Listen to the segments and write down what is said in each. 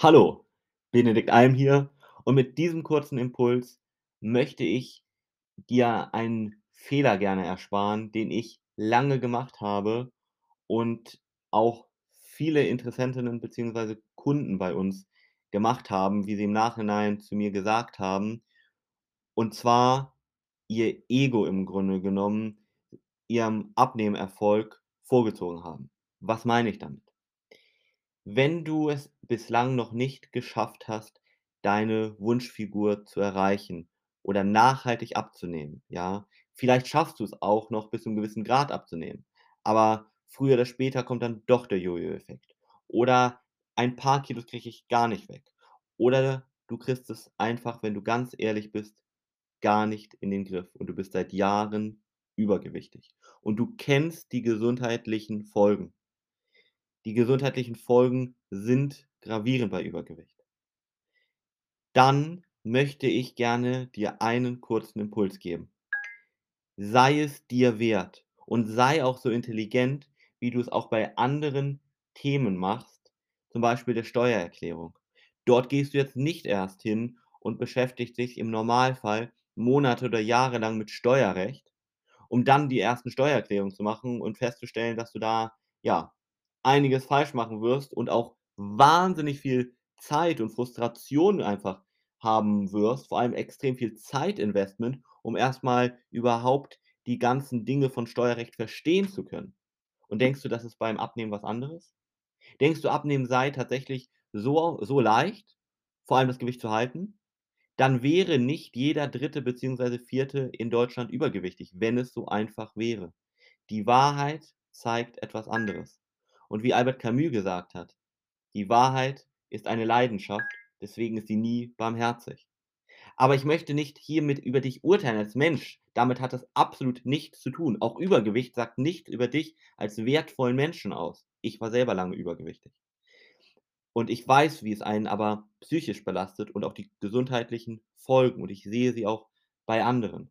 Hallo, Benedikt Alm hier und mit diesem kurzen Impuls möchte ich dir einen Fehler gerne ersparen, den ich lange gemacht habe und auch viele Interessentinnen beziehungsweise Kunden bei uns gemacht haben, wie sie im Nachhinein zu mir gesagt haben. Und zwar ihr Ego im Grunde genommen ihrem Abnehmerfolg vorgezogen haben. Was meine ich damit? Wenn du es bislang noch nicht geschafft hast, deine Wunschfigur zu erreichen oder nachhaltig abzunehmen, ja? Vielleicht schaffst du es auch noch bis zu 'nem gewissen Grad abzunehmen, aber früher oder später kommt dann doch der Jojo-Effekt. Oder ein paar Kilos kriege ich gar nicht weg. Oder du kriegst es einfach, wenn du ganz ehrlich bist, gar nicht in den Griff und du bist seit Jahren übergewichtig und du kennst die gesundheitlichen Folgen. Die gesundheitlichen Folgen sind gravierend bei Übergewicht. Dann möchte ich gerne dir einen kurzen Impuls geben. Sei es dir wert und sei auch so intelligent, wie du es auch bei anderen Themen machst, zum Beispiel der Steuererklärung. Dort gehst du jetzt nicht erst hin und beschäftigst dich im Normalfall Monate oder Jahre lang mit Steuerrecht, um dann die ersten Steuererklärungen zu machen und festzustellen, dass du da, ja, einiges falsch machen wirst und auch wahnsinnig viel Zeit und Frustration einfach haben wirst, vor allem extrem viel Zeitinvestment, um erst mal überhaupt die ganzen Dinge von Steuerrecht verstehen zu können. Und denkst du, das ist beim Abnehmen was anderes? Denkst du, Abnehmen sei tatsächlich so so leicht, vor allem das Gewicht zu halten? Dann wäre nicht jeder 3. beziehungsweise 4. in Deutschland übergewichtig, wenn es so einfach wäre. Die Wahrheit zeigt etwas anderes. Und wie Albert Camus gesagt hat: „Die Wahrheit ist eine Leidenschaft, deswegen ist sie nie barmherzig.“ Aber ich möchte nicht hiermit über dich urteilen als Mensch. Damit hat das absolut nichts zu tun. Auch Übergewicht sagt nichts über dich als wertvollen Menschen aus. Ich war selber lange übergewichtig. Und ich weiß, wie es einen aber psychisch belastet und auch die gesundheitlichen Folgen und ich sehe sie auch bei anderen.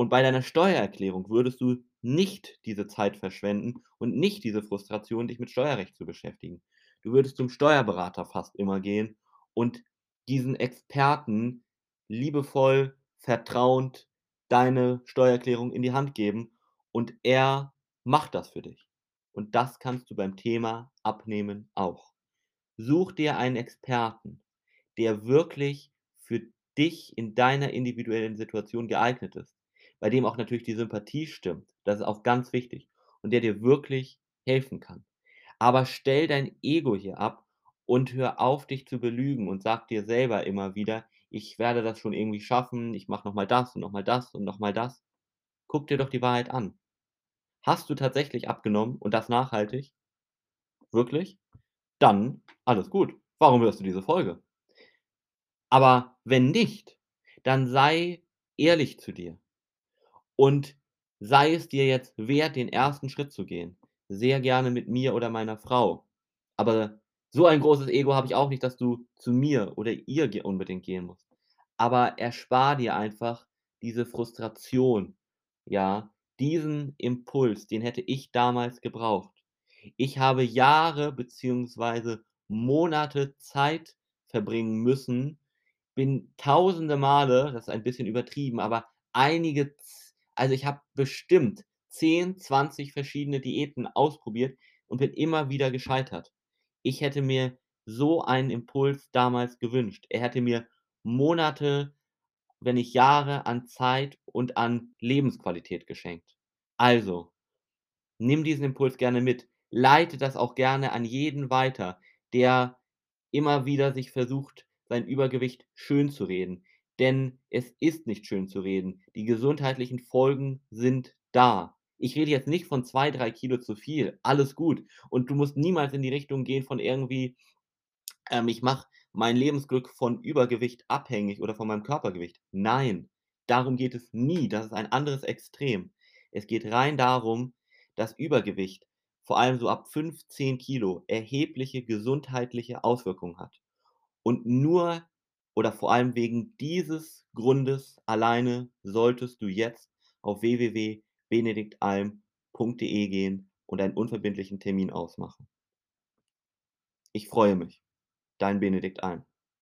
Und bei deiner Steuererklärung würdest du nicht diese Zeit verschwenden und nicht diese Frustration, dich mit Steuerrecht zu beschäftigen. Du würdest zum Steuerberater fast immer gehen und diesen Experten liebevoll, vertrauend deine Steuererklärung in die Hand geben und er macht das für dich. Und das kannst du beim Thema Abnehmen auch. Such dir einen Experten, der wirklich für dich in deiner individuellen Situation geeignet ist, bei dem auch natürlich die Sympathie stimmt. Das ist auch ganz wichtig und der dir wirklich helfen kann. Aber stell dein Ego hier ab und hör auf, dich zu belügen und sag dir selber immer wieder: „Ich werde das schon irgendwie schaffen. Ich mache noch mal das und noch mal das und noch mal das.“ Guck dir doch die Wahrheit an. Hast du tatsächlich abgenommen und das nachhaltig? Wirklich? Dann alles gut. Warum hörst du diese Folge? Aber wenn nicht, dann sei ehrlich zu dir und sei es dir jetzt wert, den ersten Schritt zu gehen. Sehr gerne mit mir oder meiner Frau. Aber so ein großes Ego habe ich auch nicht, dass du zu mir oder ihr unbedingt gehen musst. Aber erspar dir einfach diese Frustration, ja? Diesen Impuls, den hätte ich damals gebraucht. Ich habe Jahre beziehungsweise Monate Zeit verbringen müssen, bin tausende Male, das ist ein bisschen übertrieben, aber einige also, ich habe bestimmt 10, 20 verschiedene Diäten ausprobiert und bin immer wieder gescheitert. Ich hätte mir so einen Impuls damals gewünscht. Er hätte mir Monate, wenn nicht Jahre an Zeit und an Lebensqualität geschenkt. Also, nimm diesen Impuls gerne mit. Leite das auch gerne an jeden weiter, der immer wieder sich versucht, sein Übergewicht schönzureden. Denn es ist nicht schönzureden. Die gesundheitlichen Folgen sind da. Ich rede jetzt nicht von 2, 3 Kilo zu viel. Alles gut. Und du musst niemals in die Richtung gehen von irgendwie, ähm: „Ich mache mein Lebensglück von Übergewicht abhängig oder von meinem Körpergewicht.“ Nein, darum geht es nie. Das ist ein anderes Extrem. Es geht rein darum, dass Übergewicht, vor allem so ab 5, 10 Kilo, erhebliche gesundheitliche Auswirkungen hat. Und nur oder vor allem wegen dieses Grundes alleine solltest du jetzt auf www.benediktalm.de gehen und einen unverbindlichen Termin ausmachen. Ich freue mich. Dein Benedikt Alm.